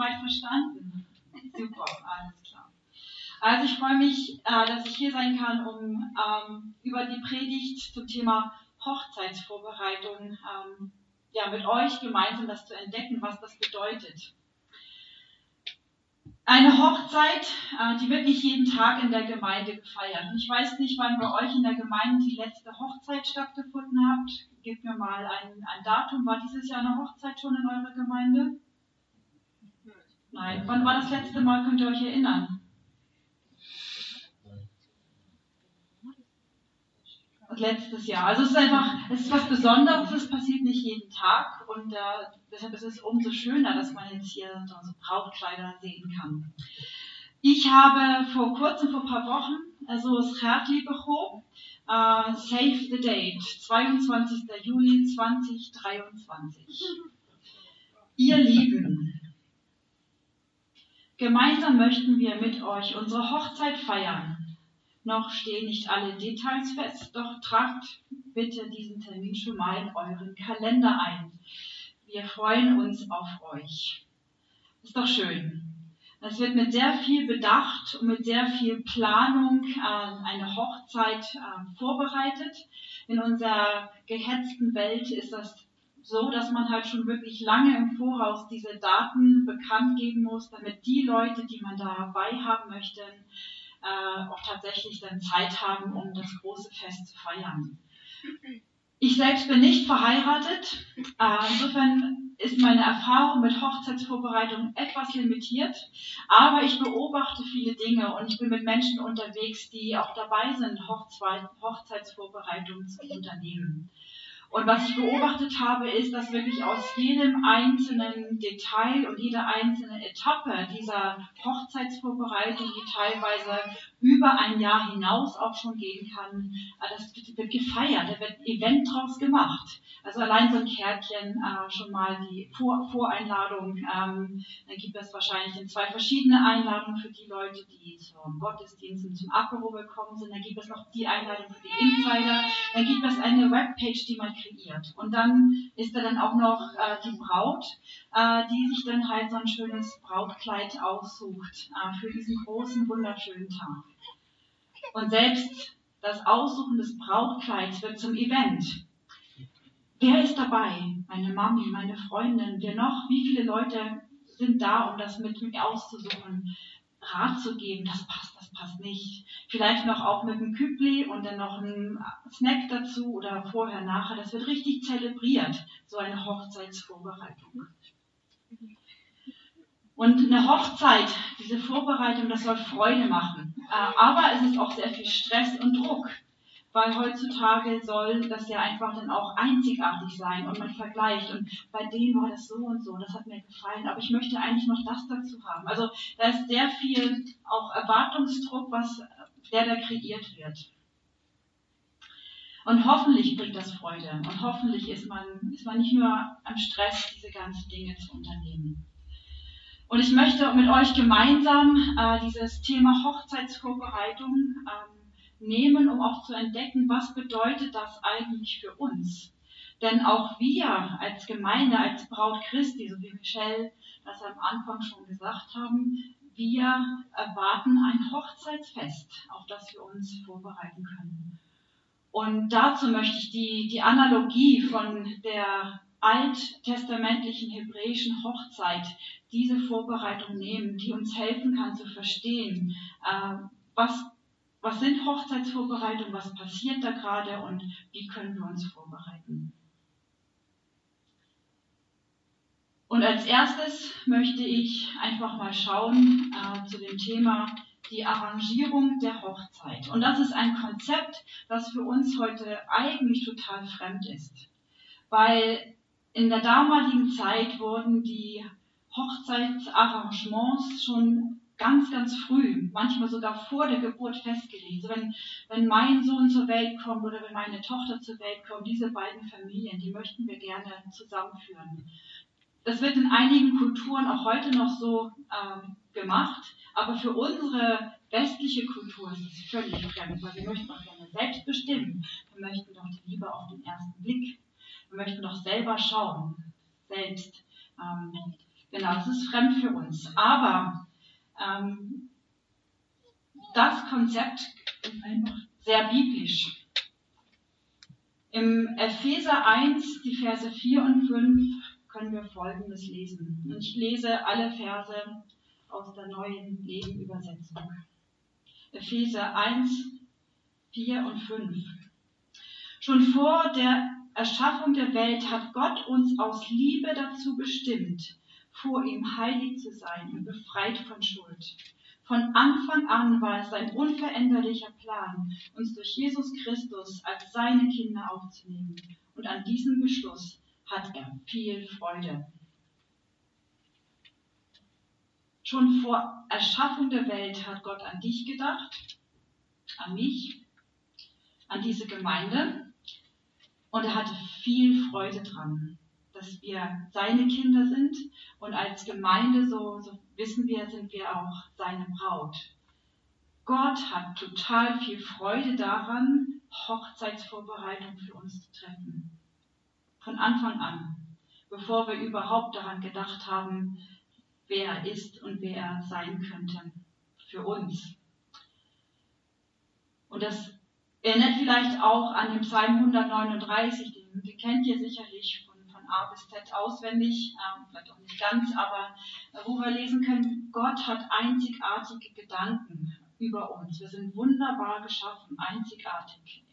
soweit verstanden? Super, alles klar. Also ich freue mich, äh, dass ich hier sein kann, um ähm, über die Predigt zum Thema Hochzeitsvorbereitung ähm, ja, mit euch gemeinsam das zu entdecken, was das bedeutet. Eine Hochzeit, äh, die wird nicht jeden Tag in der Gemeinde gefeiert. Ich weiß nicht, wann bei euch in der Gemeinde die letzte Hochzeit stattgefunden hat. Gebt mir mal ein, ein Datum. War dieses Jahr eine Hochzeit schon in eurer Gemeinde? Nein. Wann war das letzte Mal? Könnt ihr euch erinnern? letztes Jahr. Also es ist einfach, es ist was Besonderes, es passiert nicht jeden Tag und äh, deshalb ist es umso schöner, dass man jetzt hier so Brautkleider sehen kann. Ich habe vor kurzem, vor ein paar Wochen, also das Hertli bekommen, äh, Save the Date, 22. Juli 2023. Ihr Lieben, gemeinsam möchten wir mit euch unsere Hochzeit feiern noch stehen nicht alle Details fest, doch tragt bitte diesen Termin schon mal in euren Kalender ein. Wir freuen uns auf euch. Ist doch schön. Es wird mit sehr viel Bedacht und mit sehr viel Planung äh, eine Hochzeit äh, vorbereitet. In unserer gehetzten Welt ist das so, dass man halt schon wirklich lange im Voraus diese Daten bekannt geben muss, damit die Leute, die man dabei haben möchte, äh, auch tatsächlich dann Zeit haben, um das große Fest zu feiern. Ich selbst bin nicht verheiratet. Äh, insofern ist meine Erfahrung mit Hochzeitsvorbereitung etwas limitiert, aber ich beobachte viele Dinge und ich bin mit Menschen unterwegs, die auch dabei sind, Hochzeitsvorbereitungen zu unternehmen. Und was ich beobachtet habe, ist, dass wirklich aus jedem einzelnen Detail und jeder einzelne Etappe dieser Hochzeitsvorbereitung, die teilweise über ein Jahr hinaus auch schon gehen kann, äh, das wird gefeiert, da wird ein Event draus gemacht. Also allein so ein Kärtchen, äh, schon mal die Vor Voreinladung, ähm, dann gibt es wahrscheinlich zwei verschiedene Einladungen für die Leute, die zum Gottesdienst und zum Apero gekommen sind, dann gibt es noch die Einladung für die Insider, dann gibt es eine Webpage, die man kreiert. Und dann ist da dann auch noch äh, die Braut, äh, die sich dann halt so ein schönes Brautkleid aussucht äh, für diesen großen, wunderschönen Tag. Und selbst das Aussuchen des Brautkleids wird zum Event. Wer ist dabei? Meine Mami, meine Freundin, wer noch? Wie viele Leute sind da, um das mit mir auszusuchen? Rat zu geben, das passt, das passt nicht. Vielleicht noch auch mit einem Kübli und dann noch ein Snack dazu oder vorher, nachher. Das wird richtig zelebriert, so eine Hochzeitsvorbereitung. Und eine Hochzeit, diese Vorbereitung, das soll Freude machen. Äh, aber es ist auch sehr viel Stress und Druck weil heutzutage soll das ja einfach dann auch einzigartig sein und man vergleicht und bei dem war das so und so, das hat mir gefallen, aber ich möchte eigentlich noch das dazu haben. Also da ist sehr viel auch Erwartungsdruck, was der da kreiert wird. Und hoffentlich bringt das Freude und hoffentlich ist man, ist man nicht nur am Stress, diese ganzen Dinge zu unternehmen. Und ich möchte mit euch gemeinsam äh, dieses Thema Hochzeitsvorbereitung ähm, nehmen, um auch zu entdecken, was bedeutet das eigentlich für uns. Denn auch wir als Gemeinde, als Braut Christi, so wie Michelle das am Anfang schon gesagt haben, wir erwarten ein Hochzeitsfest, auf das wir uns vorbereiten können. Und dazu möchte ich die, die Analogie von der alttestamentlichen hebräischen Hochzeit, diese Vorbereitung nehmen, die uns helfen kann zu verstehen, äh, was was sind Hochzeitsvorbereitungen, was passiert da gerade und wie können wir uns vorbereiten. Und als erstes möchte ich einfach mal schauen äh, zu dem Thema die Arrangierung der Hochzeit. Und das ist ein Konzept, das für uns heute eigentlich total fremd ist. Weil in der damaligen Zeit wurden die Hochzeitsarrangements schon ganz, ganz früh, manchmal sogar vor der Geburt festgelegt. Also wenn, wenn mein Sohn zur Welt kommt oder wenn meine Tochter zur Welt kommt, diese beiden Familien, die möchten wir gerne zusammenführen. Das wird in einigen Kulturen auch heute noch so ähm, gemacht, aber für unsere westliche Kultur ist es völlig fremd, weil wir möchten doch gerne selbst bestimmen. Wir möchten doch die Liebe auf den ersten Blick. Wir möchten doch selber schauen, selbst. Ähm, Genau, das ist fremd für uns. Aber ähm, das Konzept ist einfach sehr biblisch. Im Epheser 1, die Verse 4 und 5, können wir Folgendes lesen. Und ich lese alle Verse aus der neuen Lebenübersetzung. Epheser 1, 4 und 5. Schon vor der Erschaffung der Welt hat Gott uns aus Liebe dazu bestimmt, vor ihm heilig zu sein und befreit von Schuld. Von Anfang an war es sein unveränderlicher Plan, uns durch Jesus Christus als seine Kinder aufzunehmen. Und an diesem Beschluss hat er viel Freude. Schon vor Erschaffung der Welt hat Gott an dich gedacht, an mich, an diese Gemeinde. Und er hatte viel Freude dran, dass wir seine Kinder sind. Und als Gemeinde, so, so wissen wir, sind wir auch seine Braut. Gott hat total viel Freude daran, Hochzeitsvorbereitung für uns zu treffen. Von Anfang an, bevor wir überhaupt daran gedacht haben, wer er ist und wer er sein könnte für uns. Und das erinnert vielleicht auch an den Psalm 139, den, den kennt ihr sicherlich von, von A bis Z auswendig, ähm, vielleicht auch nicht ganz, aber äh, wo wir lesen können, Gott hat einzigartige Gedanken über uns. Wir sind wunderbar geschaffen, einzigartig.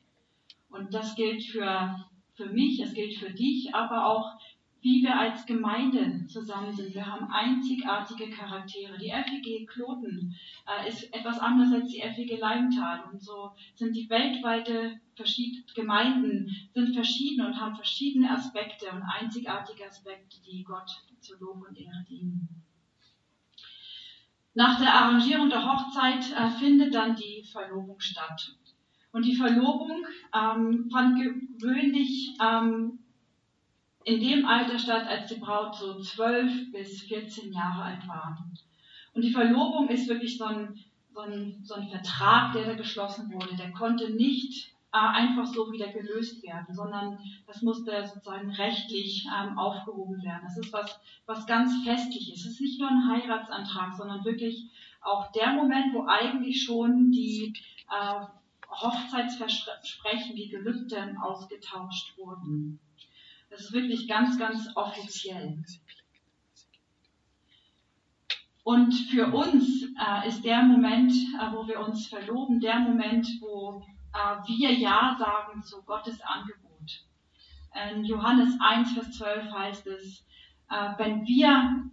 Und das gilt für, für mich, es gilt für dich, aber auch wie wir als Gemeinde zusammen sind. Wir haben einzigartige Charaktere. Die FEG Kloten äh, ist etwas anders als die FEG Leimtal. Und so sind die weltweite Gemeinden sind verschieden und haben verschiedene Aspekte und einzigartige Aspekte, die Gott zur Lob und Ehre dienen. Nach der Arrangierung der Hochzeit äh, findet dann die Verlobung statt. Und die Verlobung ähm, fand gewöhnlich ähm, in dem Alter statt, als die Braut so 12 bis 14 Jahre alt war. Und die Verlobung ist wirklich so ein, so ein, so ein Vertrag, der da geschlossen wurde. Der konnte nicht äh, einfach so wieder gelöst werden, sondern das musste sozusagen rechtlich ähm, aufgehoben werden. Das ist was, was ganz Festliches. Es ist nicht nur ein Heiratsantrag, sondern wirklich auch der Moment, wo eigentlich schon die äh, Hochzeitsversprechen, die Gelübden ausgetauscht wurden. Das ist wirklich ganz, ganz offiziell. Und für uns äh, ist der Moment, äh, wo wir uns verloben, der Moment, wo äh, wir Ja sagen zu Gottes Angebot. In Johannes 1, Vers 12 heißt es, äh, wenn wir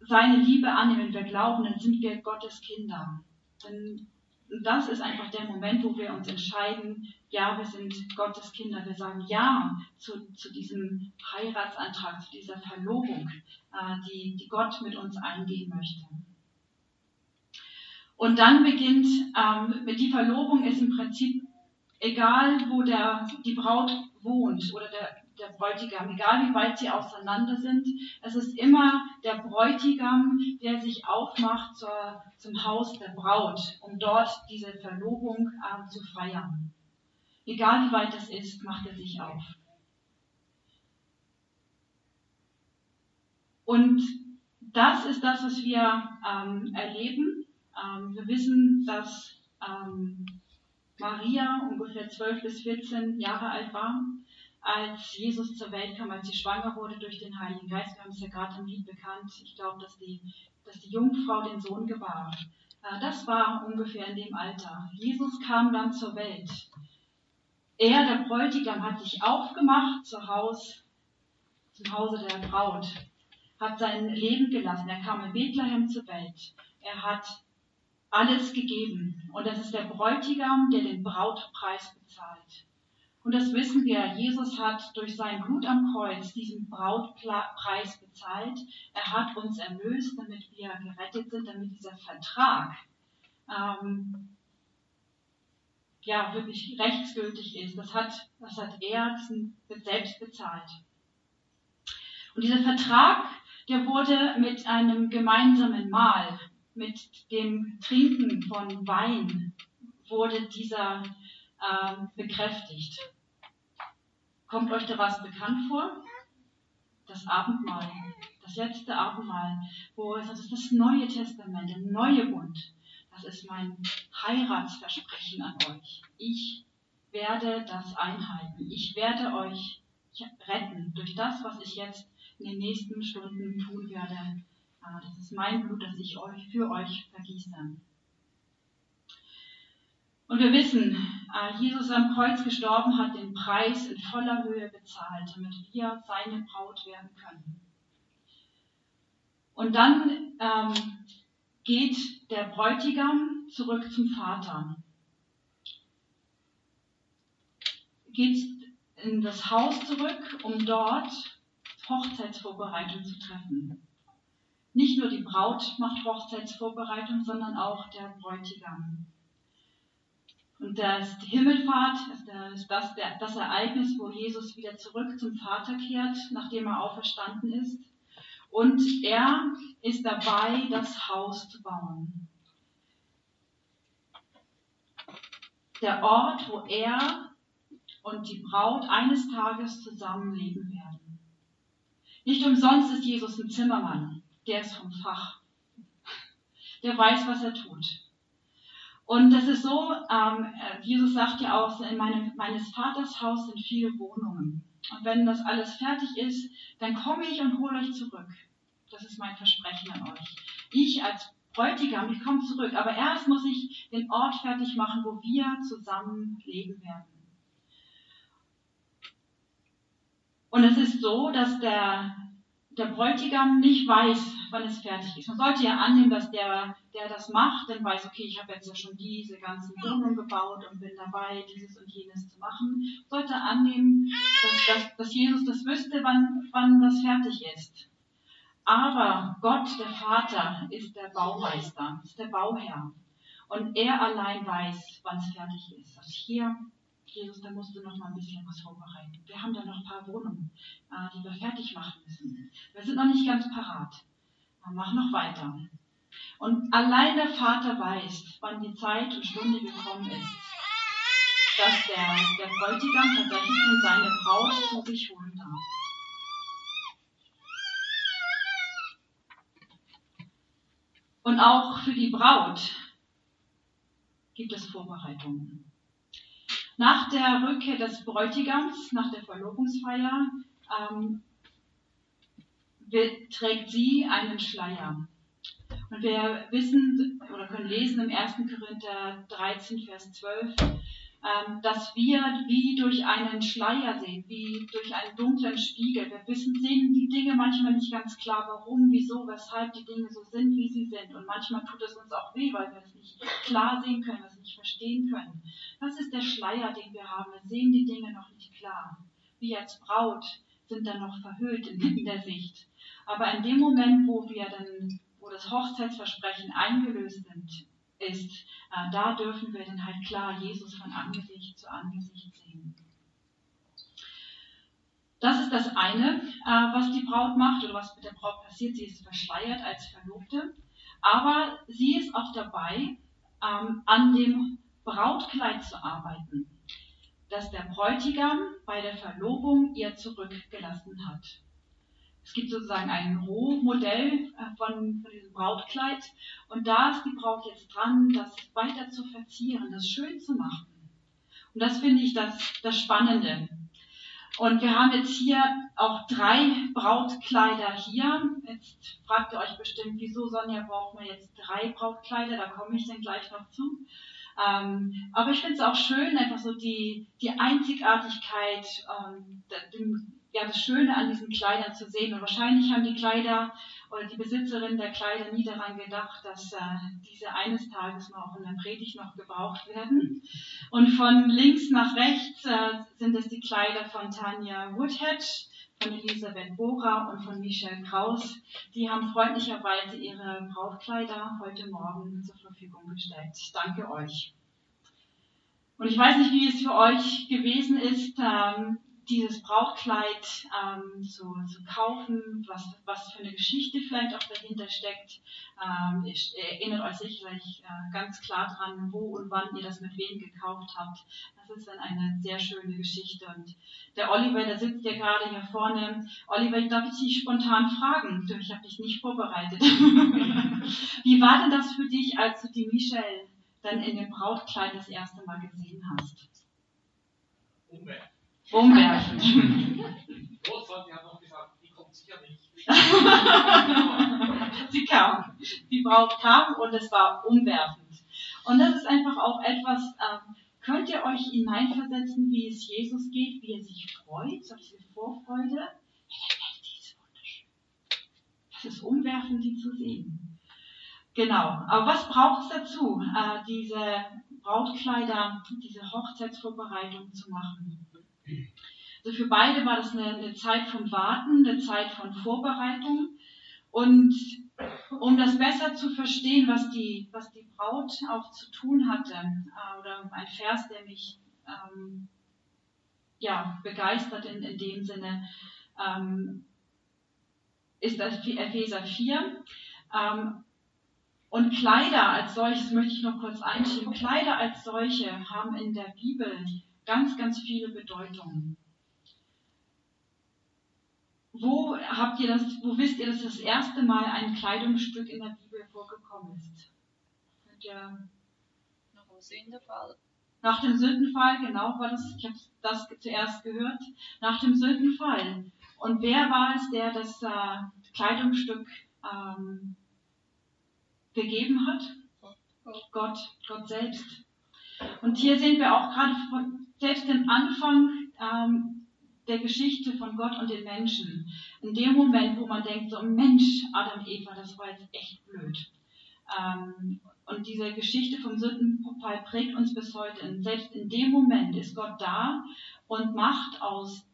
seine Liebe annehmen, wir glauben, dann sind wir Gottes Kinder. Dann das ist einfach der Moment, wo wir uns entscheiden, ja, wir sind Gottes Kinder. Wir sagen Ja zu, zu diesem Heiratsantrag, zu dieser Verlobung, äh, die, die Gott mit uns eingehen möchte. Und dann beginnt, ähm, die Verlobung ist im Prinzip egal, wo der, die Braut wohnt oder der, der Bräutigam, egal wie weit sie auseinander sind. Es ist immer der Bräutigam, der sich aufmacht zur, zum Haus der Braut, um dort diese Verlobung äh, zu feiern. Egal wie weit es ist, macht er sich auf. Und das ist das, was wir ähm, erleben. Ähm, wir wissen, dass ähm, Maria ungefähr 12 bis 14 Jahre alt war als Jesus zur Welt kam, als sie schwanger wurde durch den Heiligen Geist. Wir haben es ja gerade im Lied bekannt. Ich glaube, dass die, dass die Jungfrau den Sohn gebar. Äh, das war ungefähr in dem Alter. Jesus kam dann zur Welt. Er, der Bräutigam, hat sich aufgemacht zu Haus, zum Hause der Braut, hat sein Leben gelassen. Er kam in Bethlehem zur Welt. Er hat alles gegeben. Und das ist der Bräutigam, der den Brautpreis bezahlt. Und das wissen wir, Jesus hat durch sein Blut am Kreuz diesen Brautpreis bezahlt. Er hat uns erlöst, damit wir gerettet sind, damit dieser Vertrag ähm, ja wirklich rechtsgültig ist. Das hat, das hat er selbst bezahlt. Und dieser Vertrag, der wurde mit einem gemeinsamen Mahl, mit dem Trinken von Wein, wurde dieser ähm, bekräftigt. Kommt euch da was bekannt vor? Das Abendmahl, das letzte Abendmahl, wo es das ist das Neue Testament, der neue Bund. Das ist mein Heiratsversprechen an euch. Ich werde das einhalten. Ich werde euch retten durch das, was ich jetzt in den nächsten Stunden tun werde. Ah, das ist mein Blut, das ich euch für euch vergieße. Und wir wissen, äh, Jesus am Kreuz gestorben hat den Preis in voller Höhe bezahlt, damit wir seine Braut werden können. Und dann ähm, geht der Bräutigam zurück zum Vater. Geht in das Haus zurück, um dort Hochzeitsvorbereitung zu treffen. Nicht nur die Braut macht Hochzeitsvorbereitung, sondern auch der Bräutigam. Und das, die Himmelfahrt ist das, das Ereignis, wo Jesus wieder zurück zum Vater kehrt, nachdem er auferstanden ist. Und er ist dabei, das Haus zu bauen. Der Ort, wo er und die Braut eines Tages zusammenleben werden. Nicht umsonst ist Jesus ein Zimmermann, der ist vom Fach. Der weiß, was er tut. Und das ist so, ähm, Jesus sagt ja auch, in meinem, meines Vaters Haus sind viele Wohnungen. Und wenn das alles fertig ist, dann komme ich und hole euch zurück. Das ist mein Versprechen an euch. Ich als Bräutigam, ich komme zurück. Aber erst muss ich den Ort fertig machen, wo wir zusammen leben werden. Und es ist so, dass der der Bräutigam nicht weiß, wann es fertig ist. Man sollte ja annehmen, dass der, der das macht, dann weiß, okay, ich habe jetzt ja schon diese ganzen Wohnungen gebaut und bin dabei, dieses und jenes zu machen. Man sollte annehmen, dass, dass, dass Jesus das wüsste, wann, wann das fertig ist. Aber Gott, der Vater, ist der Baumeister, ist der Bauherr. Und er allein weiß, wann es fertig ist. Also hier Jesus, da musst du noch mal ein bisschen was vorbereiten. Wir haben da noch ein paar Wohnungen, äh, die wir fertig machen müssen. Wir sind noch nicht ganz parat. Wir machen noch weiter. Und allein der Vater weiß, wann die Zeit und Stunde gekommen ist, dass der, der Bräutigam tatsächlich dann seine Braut zu sich holen darf. Und auch für die Braut gibt es Vorbereitungen. Nach der Rückkehr des Bräutigams, nach der Verlobungsfeier, ähm, trägt sie einen Schleier. Und wir wissen oder können lesen im 1. Korinther 13, Vers 12, ähm, dass wir wie durch einen Schleier sehen, wie durch einen dunklen Spiegel. Wir wissen, sehen die Dinge manchmal nicht ganz klar, warum, wieso, weshalb die Dinge so sind, wie sie sind. Und manchmal tut es uns auch weh, weil wir es nicht klar sehen können, wir es nicht verstehen können. Das ist der Schleier, den wir haben. Wir sehen die Dinge noch nicht klar. Wir als Braut sind dann noch verhüllt in der Sicht. Aber in dem Moment, wo wir dann, wo das Hochzeitsversprechen eingelöst sind, ist, äh, da dürfen wir dann halt klar Jesus von Angesicht zu Angesicht sehen. Das ist das eine, äh, was die Braut macht oder was mit der Braut passiert. Sie ist verschleiert als Verlobte, aber sie ist auch dabei, ähm, an dem Brautkleid zu arbeiten, das der Bräutigam bei der Verlobung ihr zurückgelassen hat. Es gibt sozusagen ein Rohmodell äh, von, von diesem Brautkleid und da ist die Braut jetzt dran, das weiter zu verzieren, das schön zu machen. Und das finde ich das, das Spannende. Und wir haben jetzt hier auch drei Brautkleider hier. Jetzt fragt ihr euch bestimmt, wieso Sonja braucht man jetzt drei Brautkleider? Da komme ich dann gleich noch zu. Ähm, aber ich finde es auch schön, einfach so die, die Einzigartigkeit, ähm, den, ja, das Schöne an diesen Kleidern zu sehen. Und wahrscheinlich haben die Kleider oder die Besitzerin der Kleider nie daran gedacht, dass äh, diese eines Tages mal auch in der Predigt noch gebraucht werden. Und von links nach rechts äh, sind es die Kleider von Tanja Woodhead, von Elisabeth Bora und von Michelle Kraus. Die haben freundlicherweise ihre Brautkleider heute Morgen zur Verfügung gestellt. Danke euch. Und ich weiß nicht, wie es für euch gewesen ist. Ähm, dieses Brautkleid ähm, zu, zu kaufen, was, was für eine Geschichte vielleicht auch dahinter steckt. Ähm, ihr erinnert euch sicherlich äh, ganz klar dran, wo und wann ihr das mit wem gekauft habt. Das ist dann eine sehr schöne Geschichte. Und der Oliver, der sitzt ja gerade hier vorne. Oliver, darf ich dich spontan fragen? Ich habe dich nicht vorbereitet. Wie war denn das für dich, als du die Michelle dann in dem Brautkleid das erste Mal gesehen hast? Umwerfen. Umwerfen. Sie kam. Die Braut kam und es war umwerfend. Und das ist einfach auch etwas, ähm, könnt ihr euch hineinversetzen, wie es Jesus geht, wie er sich freut, so diese Vorfreude? Ja, die ist wunderschön. Das ist umwerfend, die zu sehen. Genau. Aber was braucht es dazu, äh, diese Brautkleider, diese Hochzeitsvorbereitung zu machen? Also für beide war das eine, eine Zeit vom Warten, eine Zeit von Vorbereitung. Und um das besser zu verstehen, was die, was die Braut auch zu tun hatte, äh, oder ein Vers, der mich ähm, ja, begeistert in, in dem Sinne, ähm, ist das Epheser 4. Ähm, und Kleider als solches möchte ich noch kurz einschieben. Kleider als solche haben in der Bibel ganz, ganz viele Bedeutungen. Wo habt ihr das, wo wisst ihr, dass das erste Mal ein Kleidungsstück in der Bibel vorgekommen ist? Könnt ihr nach dem Sündenfall. Nach dem Sündenfall, genau, war das, ich habe das zuerst gehört, nach dem Sündenfall. Und wer war es, der das äh, Kleidungsstück ähm, gegeben hat? Gott, Gott selbst. Und hier sehen wir auch gerade von, selbst den Anfang ähm, der Geschichte von Gott und den Menschen. In dem Moment, wo man denkt, so Mensch, Adam, Eva, das war jetzt echt blöd. Ähm, und diese Geschichte vom Sündenfall prägt uns bis heute. Und selbst in dem Moment ist Gott da und macht aus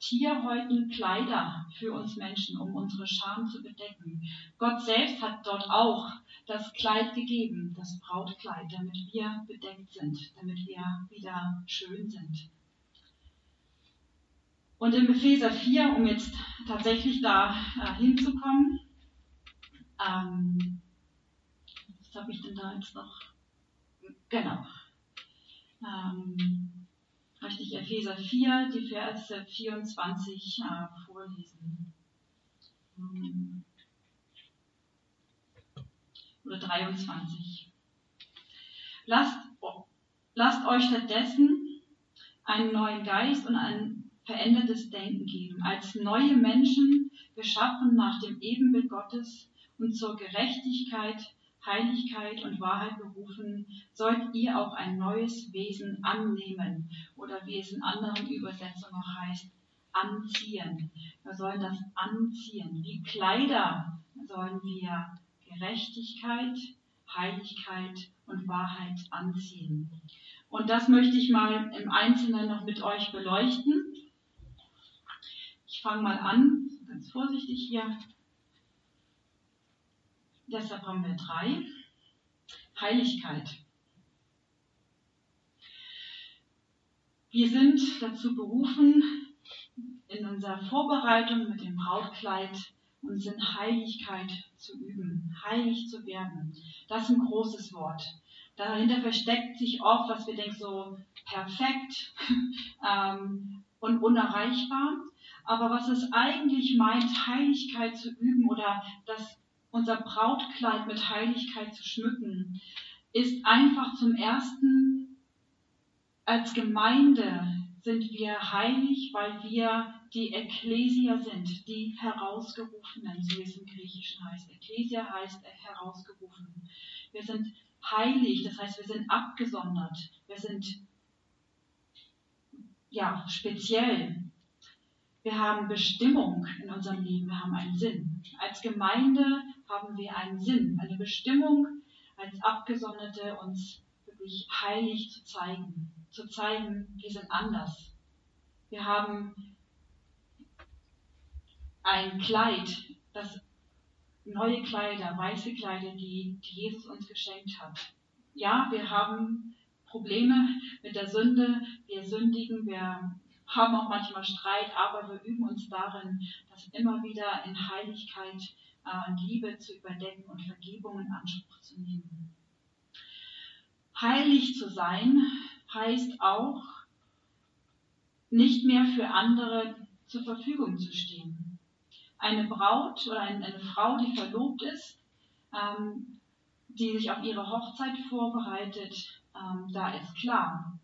Tierhäuten Kleider für uns Menschen, um unsere Scham zu bedecken. Gott selbst hat dort auch das Kleid gegeben, das Brautkleid, damit wir bedeckt sind, damit wir wieder schön sind. Und im Epheser 4, um jetzt tatsächlich da äh, hinzukommen, ähm, was habe ich denn da jetzt noch? Genau. Ähm, möchte ich Epheser 4, die Verse 24 äh, vorlesen. Ähm, oder 23. Lasst, lasst euch stattdessen einen neuen Geist und ein verändertes Denken geben, als neue Menschen geschaffen nach dem Ebenbild Gottes und zur Gerechtigkeit, Heiligkeit und Wahrheit berufen, sollt ihr auch ein neues Wesen annehmen oder wie es in anderen Übersetzungen auch heißt, anziehen. Wir sollen das anziehen. Wie Kleider sollen wir Gerechtigkeit, Heiligkeit und Wahrheit anziehen. Und das möchte ich mal im Einzelnen noch mit euch beleuchten. Ich fange mal an, ganz vorsichtig hier. Deshalb haben wir drei. Heiligkeit. Wir sind dazu berufen, in unserer Vorbereitung mit dem Brautkleid uns in Heiligkeit zu üben, heilig zu werden. Das ist ein großes Wort. Dahinter versteckt sich oft, was wir denken, so perfekt ähm, und unerreichbar. Aber was es eigentlich meint, Heiligkeit zu üben oder das, unser Brautkleid mit Heiligkeit zu schmücken, ist einfach zum ersten als Gemeinde sind wir heilig, weil wir die Ekklesia sind, die Herausgerufenen, so wie es im Griechischen heißt. Ekklesia heißt herausgerufen. Wir sind heilig, das heißt, wir sind abgesondert. Wir sind ja speziell. Wir haben Bestimmung in unserem Leben, wir haben einen Sinn. Als Gemeinde haben wir einen Sinn, eine Bestimmung, als Abgesonderte uns wirklich heilig zu zeigen, zu zeigen, wir sind anders. Wir haben ein Kleid, das neue Kleider, weiße Kleider, die, die Jesus uns geschenkt hat. Ja, wir haben Probleme mit der Sünde, wir sündigen, wir haben auch manchmal Streit, aber wir üben uns darin, das immer wieder in Heiligkeit äh, und Liebe zu überdecken und Vergebung in Anspruch zu nehmen. Heilig zu sein heißt auch, nicht mehr für andere zur Verfügung zu stehen. Eine Braut oder eine Frau, die verlobt ist, ähm, die sich auf ihre Hochzeit vorbereitet, ähm, da ist klar,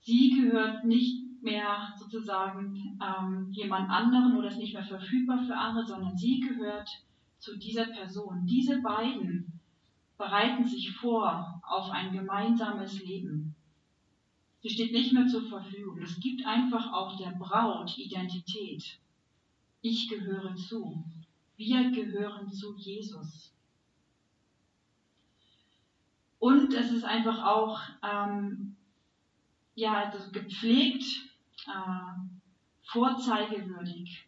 sie gehört nicht mehr sozusagen ähm, jemand anderen oder ist nicht mehr verfügbar für andere, sondern sie gehört zu dieser Person. Diese beiden bereiten sich vor auf ein gemeinsames Leben. Sie steht nicht mehr zur Verfügung. Es gibt einfach auch der Braut Identität. Ich gehöre zu. Wir gehören zu Jesus. Und es ist einfach auch ähm, ja, also gepflegt, äh, vorzeigewürdig.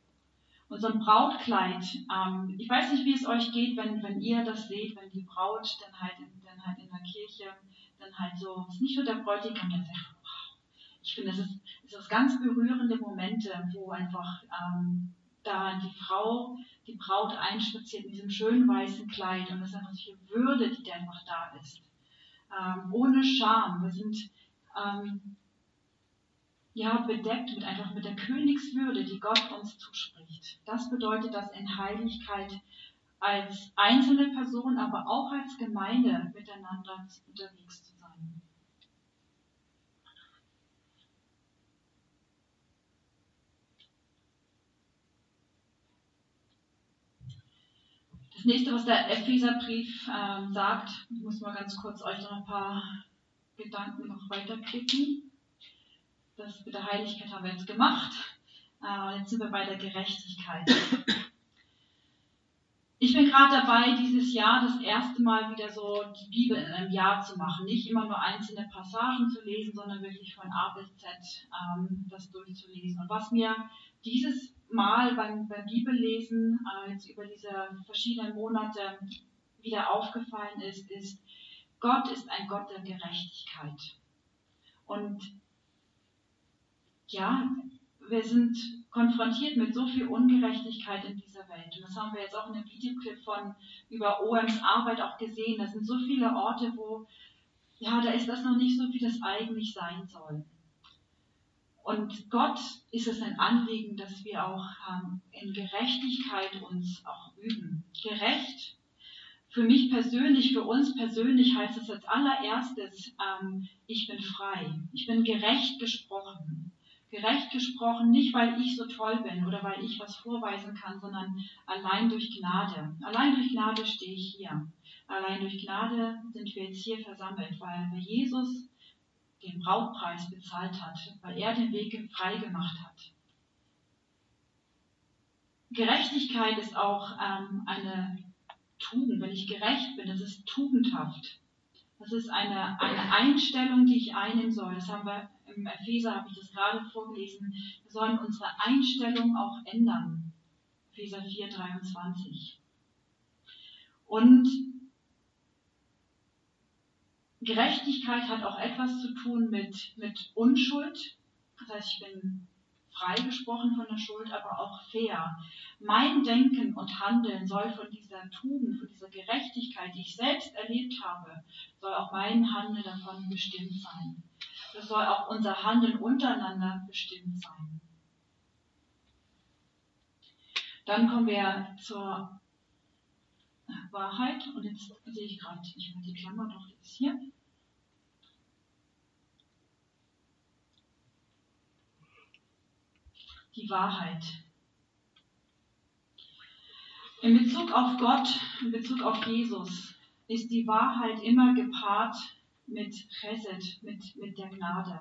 Unser Brautkleid, ähm, ich weiß nicht, wie es euch geht, wenn, wenn ihr das seht, wenn die Braut dann halt, in, dann halt in der Kirche dann halt so, es ist nicht nur der Bräutigam, der sagt, wow. Ich finde, es ist, ist ganz berührende Momente, wo einfach ähm, da die Frau, die Braut einspaziert in diesem schönen weißen Kleid und es ist einfach so viel Würde, die einfach da ist. Ähm, ohne Scham. Wir sind ähm, ja, bedeckt mit einfach mit der Königswürde, die Gott uns zuspricht. Das bedeutet das in Heiligkeit als einzelne Person, aber auch als Gemeinde miteinander unterwegs zu sein. Das nächste, was der Epheserbrief äh, sagt, ich muss mal ganz kurz euch noch ein paar Gedanken noch weiterklicken. Das mit der Heiligkeit haben wir jetzt gemacht. Äh, jetzt sind wir bei der Gerechtigkeit. Ich bin gerade dabei, dieses Jahr das erste Mal wieder so die Bibel in einem Jahr zu machen. Nicht immer nur einzelne Passagen zu lesen, sondern wirklich von A bis Z ähm, das durchzulesen. Und was mir dieses Mal beim, beim Bibellesen äh, jetzt über diese verschiedenen Monate wieder aufgefallen ist, ist, Gott ist ein Gott der Gerechtigkeit. Und ja, wir sind konfrontiert mit so viel Ungerechtigkeit in dieser Welt. Und das haben wir jetzt auch in dem Videoclip von über OMs Arbeit auch gesehen. Das sind so viele Orte, wo, ja, da ist das noch nicht so, wie das eigentlich sein soll. Und Gott ist es ein Anliegen, dass wir auch ähm, in Gerechtigkeit uns auch üben. Gerecht für mich persönlich, für uns persönlich heißt es als allererstes, ähm, ich bin frei. Ich bin gerecht gesprochen. Gerecht gesprochen, nicht weil ich so toll bin oder weil ich was vorweisen kann, sondern allein durch Gnade. Allein durch Gnade stehe ich hier. Allein durch Gnade sind wir jetzt hier versammelt, weil Jesus den Brautpreis bezahlt hat, weil er den Weg frei gemacht hat. Gerechtigkeit ist auch ähm, eine Tugend, wenn ich gerecht bin, das ist tugendhaft. Das ist eine, eine Einstellung, die ich einnehmen soll. Das haben wir im Epheser, habe ich das gerade vorgelesen. Wir sollen unsere Einstellung auch ändern. Epheser 4, 23. Und Gerechtigkeit hat auch etwas zu tun mit, mit Unschuld. Das heißt, ich bin freigesprochen von der Schuld, aber auch fair. Mein Denken und Handeln soll von dieser Tugend, von dieser Gerechtigkeit, die ich selbst erlebt habe, soll auch mein Handeln davon bestimmt sein. Das soll auch unser Handeln untereinander bestimmt sein. Dann kommen wir zur Wahrheit und jetzt sehe ich gerade nicht mehr die Klammer, doch die ist hier. die Wahrheit. In Bezug auf Gott, in Bezug auf Jesus, ist die Wahrheit immer gepaart mit Chesed, mit, mit der Gnade.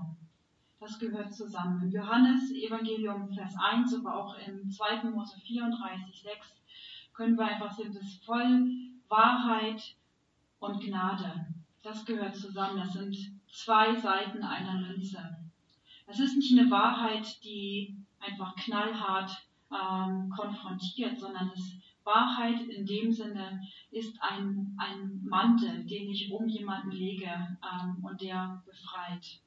Das gehört zusammen. Im Johannes Evangelium Vers 1, aber auch im 2. Mose 34, 6 können wir einfach sehen, das ist voll Wahrheit und Gnade. Das gehört zusammen. Das sind zwei Seiten einer Münze. Es ist nicht eine Wahrheit, die einfach knallhart ähm, konfrontiert, sondern das Wahrheit in dem Sinne ist ein, ein Mantel, den ich um jemanden lege ähm, und der befreit.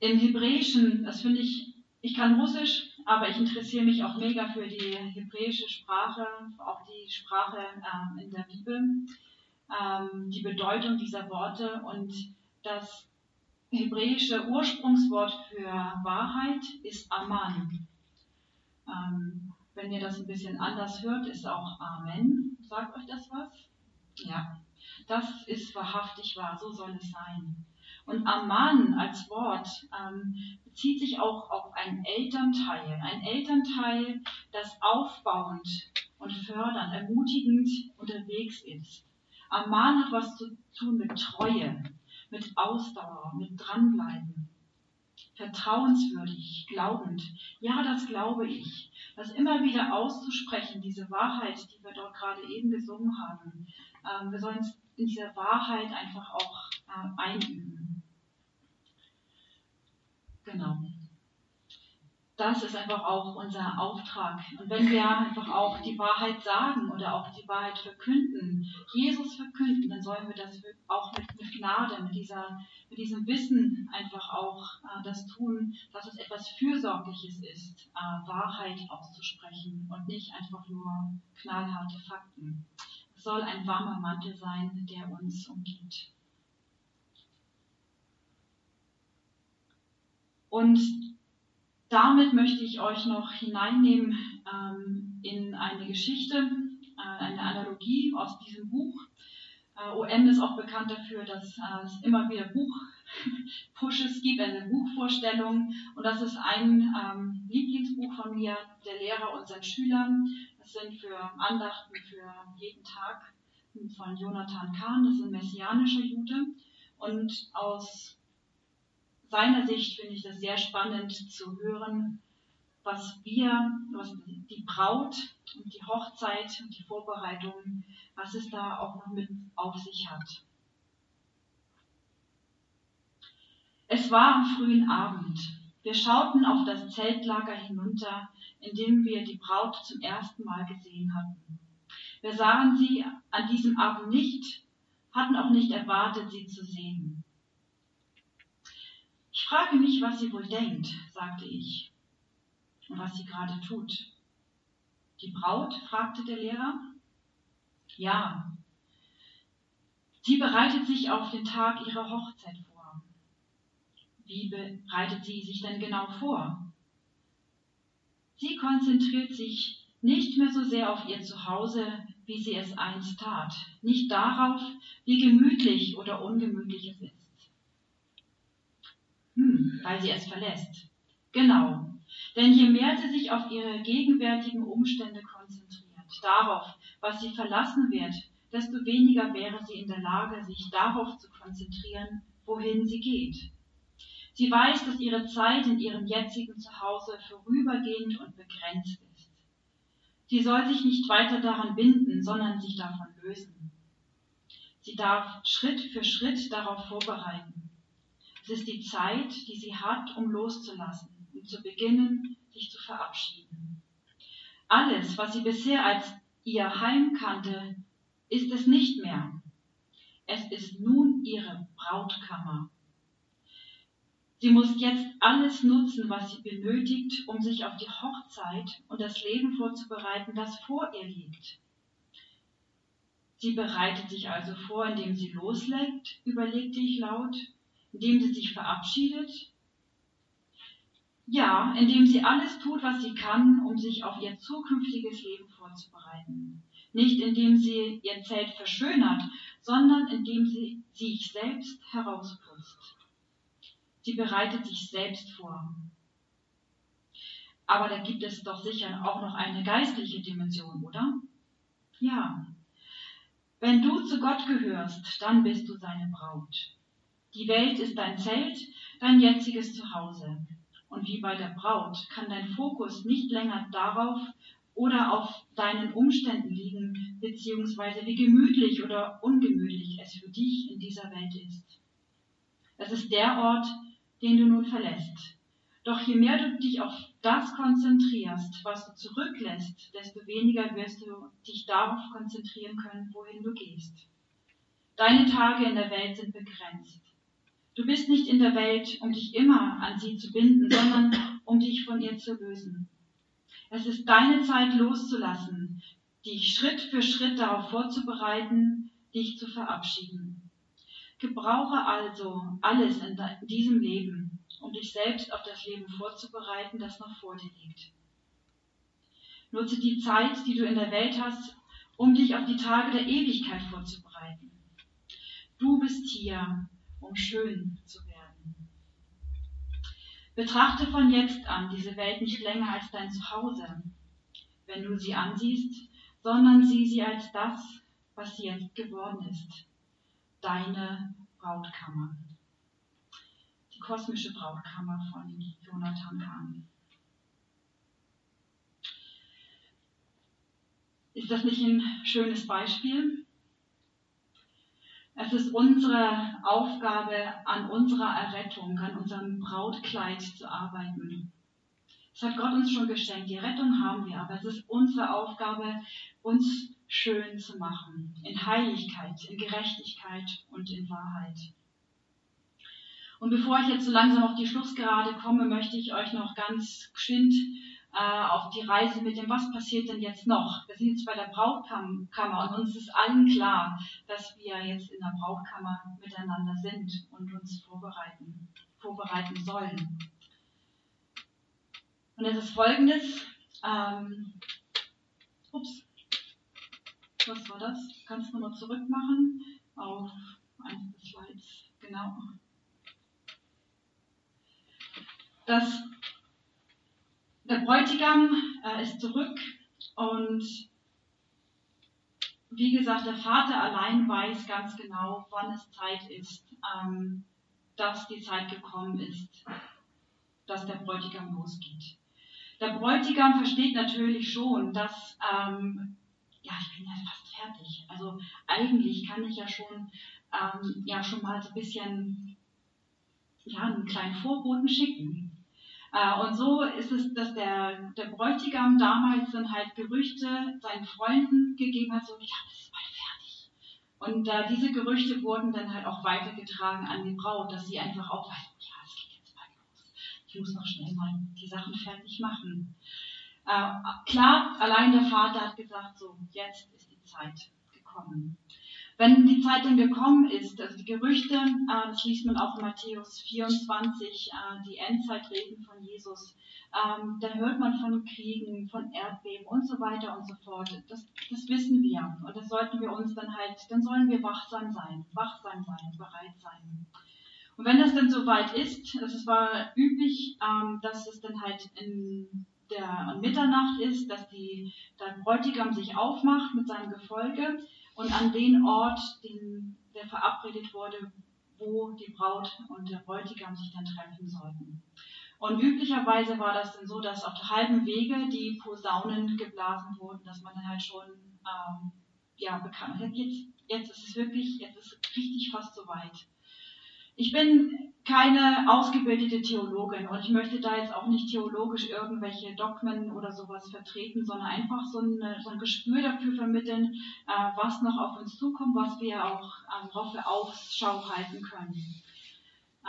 Im Hebräischen, das finde ich, ich kann Russisch, aber ich interessiere mich auch mega für die hebräische Sprache, auch die Sprache ähm, in der Bibel, ähm, die Bedeutung dieser Worte und das hebräische Ursprungswort für Wahrheit ist Aman. Ähm, wenn ihr das ein bisschen anders hört, ist auch Amen. Sagt euch das was? Ja, das ist wahrhaftig wahr, so soll es sein. Und Aman als Wort ähm, bezieht sich auch auf einen Elternteil. Ein Elternteil, das aufbauend und fördernd, ermutigend unterwegs ist. Aman hat was zu tun mit Treue, mit Ausdauer, mit Dranbleiben. Vertrauenswürdig, glaubend. Ja, das glaube ich. Das immer wieder auszusprechen, diese Wahrheit, die wir dort gerade eben gesungen haben. Ähm, wir sollen es in dieser Wahrheit einfach auch äh, einüben. Genau das ist einfach auch unser Auftrag. Und wenn wir einfach auch die Wahrheit sagen oder auch die Wahrheit verkünden, Jesus verkünden, dann sollen wir das auch mit, mit Gnade, mit, dieser, mit diesem Wissen einfach auch äh, das tun, dass es etwas Fürsorgliches ist, äh, Wahrheit auszusprechen und nicht einfach nur knallharte Fakten. Es soll ein warmer Mantel sein, der uns umgibt. Und damit möchte ich euch noch hineinnehmen ähm, in eine Geschichte, äh, eine Analogie aus diesem Buch. Äh, OM ist auch bekannt dafür, dass äh, es immer wieder Buchpushes gibt, eine Buchvorstellung. Und das ist ein ähm, Lieblingsbuch von mir, der Lehrer unseren Schülern. Das sind für Andachten für jeden Tag von Jonathan Kahn. Das ist ein messianischer Jude. Und aus seiner Sicht finde ich das sehr spannend zu hören, was wir, was die Braut und die Hochzeit und die Vorbereitung, was es da auch noch mit auf sich hat. Es war am frühen Abend. Wir schauten auf das Zeltlager hinunter, in dem wir die Braut zum ersten Mal gesehen hatten. Wir sahen sie an diesem Abend nicht, hatten auch nicht erwartet, sie zu sehen. Ich frage mich, was sie wohl denkt, sagte ich, und was sie gerade tut. Die Braut? fragte der Lehrer. Ja. Sie bereitet sich auf den Tag ihrer Hochzeit vor. Wie bereitet sie sich denn genau vor? Sie konzentriert sich nicht mehr so sehr auf ihr Zuhause, wie sie es einst tat, nicht darauf, wie gemütlich oder ungemütlich es ist. Hm, weil sie es verlässt. Genau. Denn je mehr sie sich auf ihre gegenwärtigen Umstände konzentriert, darauf, was sie verlassen wird, desto weniger wäre sie in der Lage, sich darauf zu konzentrieren, wohin sie geht. Sie weiß, dass ihre Zeit in ihrem jetzigen Zuhause vorübergehend und begrenzt ist. Sie soll sich nicht weiter daran binden, sondern sich davon lösen. Sie darf Schritt für Schritt darauf vorbereiten. Es ist die Zeit, die sie hat, um loszulassen, um zu beginnen, sich zu verabschieden. Alles, was sie bisher als ihr Heim kannte, ist es nicht mehr. Es ist nun ihre Brautkammer. Sie muss jetzt alles nutzen, was sie benötigt, um sich auf die Hochzeit und das Leben vorzubereiten, das vor ihr liegt. Sie bereitet sich also vor, indem sie loslegt, überlegte ich laut, indem sie sich verabschiedet? Ja, indem sie alles tut, was sie kann, um sich auf ihr zukünftiges Leben vorzubereiten. Nicht indem sie ihr Zelt verschönert, sondern indem sie sich selbst herausputzt. Sie bereitet sich selbst vor. Aber da gibt es doch sicher auch noch eine geistliche Dimension, oder? Ja. Wenn du zu Gott gehörst, dann bist du seine Braut. Die Welt ist dein Zelt, dein jetziges Zuhause. Und wie bei der Braut kann dein Fokus nicht länger darauf oder auf deinen Umständen liegen, beziehungsweise wie gemütlich oder ungemütlich es für dich in dieser Welt ist. Es ist der Ort, den du nun verlässt. Doch je mehr du dich auf das konzentrierst, was du zurücklässt, desto weniger wirst du dich darauf konzentrieren können, wohin du gehst. Deine Tage in der Welt sind begrenzt. Du bist nicht in der Welt, um dich immer an sie zu binden, sondern um dich von ihr zu lösen. Es ist deine Zeit loszulassen, dich Schritt für Schritt darauf vorzubereiten, dich zu verabschieden. Gebrauche also alles in diesem Leben, um dich selbst auf das Leben vorzubereiten, das noch vor dir liegt. Nutze die Zeit, die du in der Welt hast, um dich auf die Tage der Ewigkeit vorzubereiten. Du bist hier, um schön zu werden. Betrachte von jetzt an diese Welt nicht länger als dein Zuhause, wenn du sie ansiehst, sondern sieh sie als das, was sie jetzt geworden ist, deine Brautkammer. Die kosmische Brautkammer von Jonathan Kahn. Ist das nicht ein schönes Beispiel? Es ist unsere Aufgabe, an unserer Errettung, an unserem Brautkleid zu arbeiten. Das hat Gott uns schon geschenkt. Die Rettung haben wir, aber es ist unsere Aufgabe, uns schön zu machen. In Heiligkeit, in Gerechtigkeit und in Wahrheit. Und bevor ich jetzt so langsam auf die Schlussgerade komme, möchte ich euch noch ganz geschwind äh, auf die Reise mit dem, was passiert denn jetzt noch? Wir sind jetzt bei der Brautkammer und uns ist allen klar, dass wir jetzt in der Brautkammer miteinander sind und uns vorbereiten, vorbereiten sollen. Und es ist folgendes, ähm, ups, was war das? Kannst du nochmal zurück machen auf eins der Slides, genau. Das der Bräutigam äh, ist zurück und wie gesagt, der Vater allein weiß ganz genau, wann es Zeit ist, ähm, dass die Zeit gekommen ist, dass der Bräutigam losgeht. Der Bräutigam versteht natürlich schon, dass, ähm, ja, ich bin ja fast fertig. Also eigentlich kann ich ja schon, ähm, ja, schon mal so ein bisschen, ja, einen kleinen Vorboten schicken. Äh, und so ist es, dass der, der Bräutigam damals dann halt Gerüchte seinen Freunden gegeben hat, so, ja, das ist bald fertig. Und äh, diese Gerüchte wurden dann halt auch weitergetragen an die Braut, dass sie einfach auch weiß, ja, es geht jetzt bald los. Ich muss noch schnell mal die Sachen fertig machen. Äh, klar, allein der Vater hat gesagt, so, jetzt ist die Zeit gekommen. Wenn die Zeit dann gekommen ist, also die Gerüchte, äh, das liest man auch in Matthäus 24, äh, die Endzeitreden von Jesus, ähm, dann hört man von Kriegen, von Erdbeben und so weiter und so fort. Das, das wissen wir und das sollten wir uns dann halt, dann sollen wir wachsam sein, wachsam sein, bereit sein. Und wenn das dann soweit ist, also es war üblich, ähm, dass es dann halt in der Mitternacht ist, dass die, der Bräutigam sich aufmacht mit seinem Gefolge und an den Ort, den, der verabredet wurde, wo die Braut und der Bräutigam sich dann treffen sollten. Und üblicherweise war das dann so, dass auf der halben Wege die Posaunen geblasen wurden, dass man dann halt schon ähm, ja, bekannt hat. Jetzt, jetzt ist es wirklich, jetzt ist es richtig fast soweit. Ich bin keine ausgebildete Theologin und ich möchte da jetzt auch nicht theologisch irgendwelche Dogmen oder sowas vertreten, sondern einfach so, eine, so ein Gespür dafür vermitteln, äh, was noch auf uns zukommt, was wir auch, ähm, worauf wir Ausschau halten können.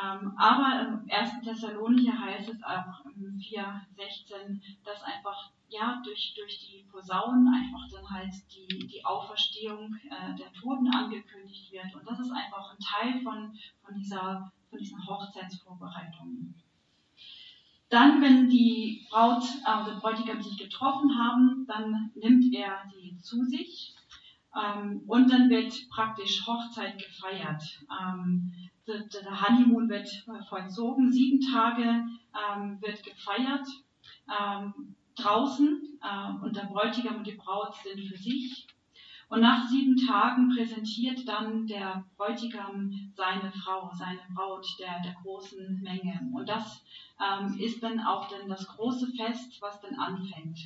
Ähm, aber im 1. Thessalonicher heißt es auch im 4,16, dass einfach ja, durch, durch die Posaunen einfach dann halt die, die Auferstehung äh, der Toten angekündigt wird. Und das ist einfach ein Teil von, von, dieser, von diesen Hochzeitsvorbereitungen. Dann, wenn die Braut äh, und Bräutigam sich getroffen haben, dann nimmt er sie zu sich ähm, und dann wird praktisch Hochzeit gefeiert. Ähm, der, Honeymoon wird vollzogen, sieben Tage ähm, wird gefeiert. Ähm, draußen äh, und der Bräutigam und die Braut sind für sich. Und nach sieben Tagen präsentiert dann der Bräutigam seine Frau, seine Braut der, der großen Menge. Und das ähm, ist dann auch dann das große Fest, was dann anfängt.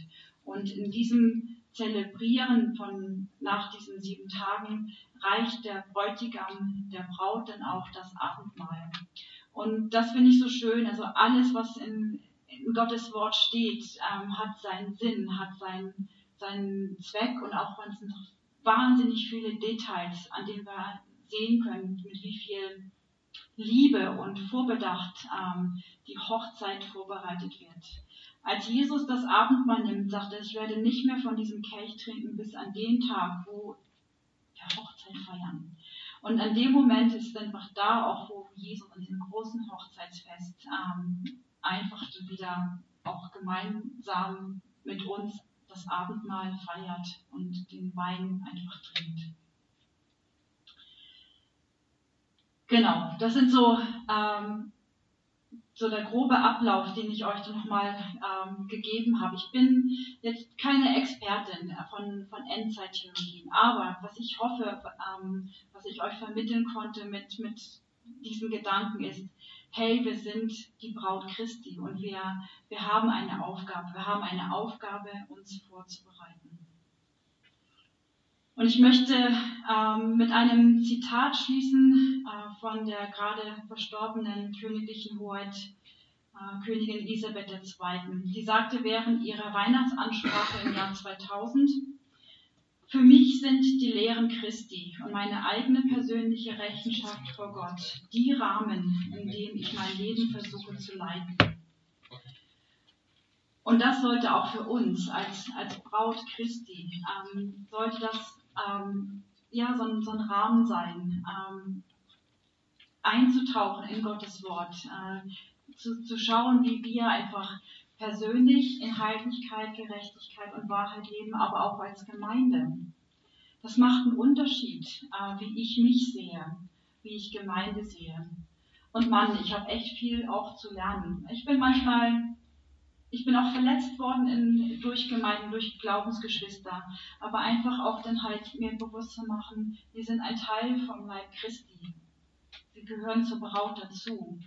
Und in diesem Zelebrieren von nach diesen sieben Tagen reicht der Bräutigam der Braut dann auch das Abendmahl. Und das finde ich so schön. Also alles, was in, in Gottes Wort steht, ähm, hat seinen Sinn, hat seinen, seinen Zweck und auch noch wahnsinnig viele Details, an denen wir sehen können, mit wie viel Liebe und vorbedacht ähm, die Hochzeit vorbereitet wird. Als Jesus das Abendmahl nimmt, sagt er, ich werde nicht mehr von diesem Kelch trinken bis an den Tag, wo wir Hochzeit feiern. Und an dem Moment ist einfach da auch, wo Jesus an diesem großen Hochzeitsfest ähm, einfach wieder auch gemeinsam mit uns das Abendmahl feiert und den Wein einfach trinkt. Genau, das sind so, ähm, so der grobe Ablauf, den ich euch nochmal ähm, gegeben habe. Ich bin jetzt keine Expertin von, von Endzeittheologien, aber was ich hoffe, ähm, was ich euch vermitteln konnte mit, mit diesen Gedanken ist, hey, wir sind die Braut Christi und wir, wir haben eine Aufgabe. Wir haben eine Aufgabe, uns vorzubereiten. Und ich möchte ähm, mit einem Zitat schließen äh, von der gerade verstorbenen königlichen Hoheit, äh, Königin Elisabeth II. Die sagte während ihrer Weihnachtsansprache im Jahr 2000, für mich sind die Lehren Christi und meine eigene persönliche Rechenschaft vor Gott die Rahmen, in denen ich mein Leben versuche zu leiten. Und das sollte auch für uns als, als Braut Christi, ähm, sollte das ähm, ja, so, ein, so ein Rahmen sein, ähm, einzutauchen in Gottes Wort, äh, zu, zu schauen, wie wir einfach persönlich in Heiligkeit, Gerechtigkeit und Wahrheit leben, aber auch als Gemeinde. Das macht einen Unterschied, äh, wie ich mich sehe, wie ich Gemeinde sehe. Und Mann, ich habe echt viel auch zu lernen. Ich bin manchmal, ich bin auch verletzt worden in, durch Gemeinden, durch Glaubensgeschwister, aber einfach auch dann halt mir bewusst zu machen, wir sind ein Teil vom Leib Christi. Wir gehören zur Braut dazu.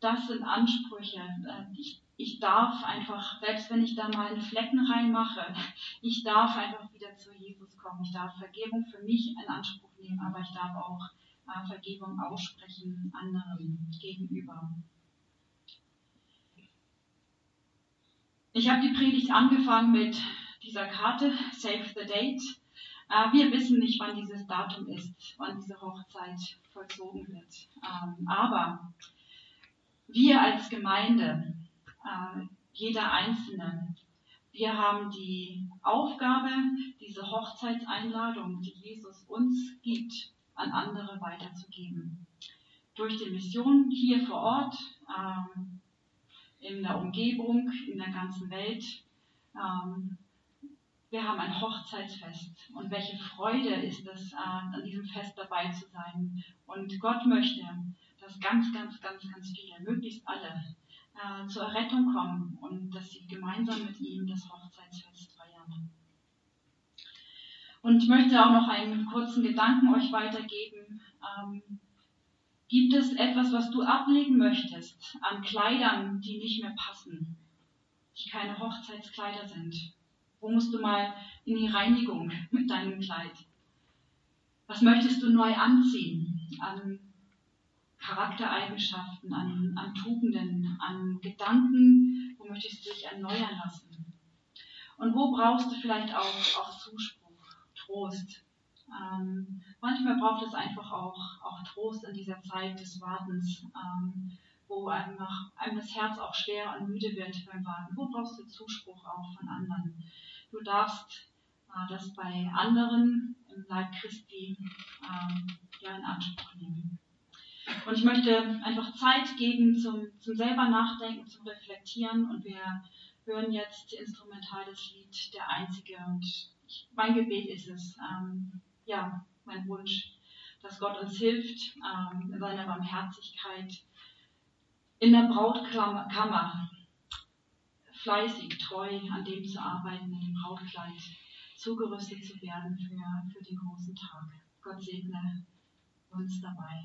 Das sind Ansprüche, ich, ich darf einfach, selbst wenn ich da mal einen Flecken reinmache, ich darf einfach wieder zu Jesus kommen. Ich darf Vergebung für mich in Anspruch nehmen, aber ich darf auch äh, Vergebung aussprechen anderen gegenüber. Ich habe die Predigt angefangen mit dieser Karte, Save the Date. Äh, wir wissen nicht, wann dieses Datum ist, wann diese Hochzeit vollzogen wird. Ähm, aber wir als Gemeinde, äh, jeder Einzelne. Wir haben die Aufgabe, diese Hochzeitseinladung, die Jesus uns gibt, an andere weiterzugeben. Durch die Mission hier vor Ort, ähm, in der Umgebung, in der ganzen Welt. Ähm, wir haben ein Hochzeitsfest und welche Freude ist es, äh, an diesem Fest dabei zu sein. Und Gott möchte, dass ganz, ganz, ganz, ganz viele, möglichst alle, äh, zur Errettung kommen und dass sie gemeinsam mit ihm das Hochzeitsfest feiern. Und ich möchte auch noch einen kurzen Gedanken euch weitergeben. Ähm, gibt es etwas, was du ablegen möchtest an Kleidern, die nicht mehr passen, die keine Hochzeitskleider sind? Wo musst du mal in die Reinigung mit deinem Kleid? Was möchtest du neu anziehen an Charaktereigenschaften, an, an Tugenden, an Gedanken, wo möchtest du dich erneuern lassen? Und wo brauchst du vielleicht auch, auch Zuspruch, Trost? Ähm, manchmal braucht es einfach auch, auch Trost in dieser Zeit des Wartens, ähm, wo einfach einem das Herz auch schwer und müde wird beim Warten. Wo brauchst du Zuspruch auch von anderen? Du darfst äh, das bei anderen im Leib Christi ähm, ja in Anspruch nehmen. Und ich möchte einfach Zeit geben zum, zum selber Nachdenken, zum Reflektieren. Und wir hören jetzt instrumental das Lied Der Einzige. Und ich, mein Gebet ist es, ähm, ja, mein Wunsch, dass Gott uns hilft, ähm, in seiner Barmherzigkeit in der Brautkammer fleißig, treu an dem zu arbeiten, in dem Brautkleid zugerüstet zu werden für, für den großen Tag. Gott segne uns dabei.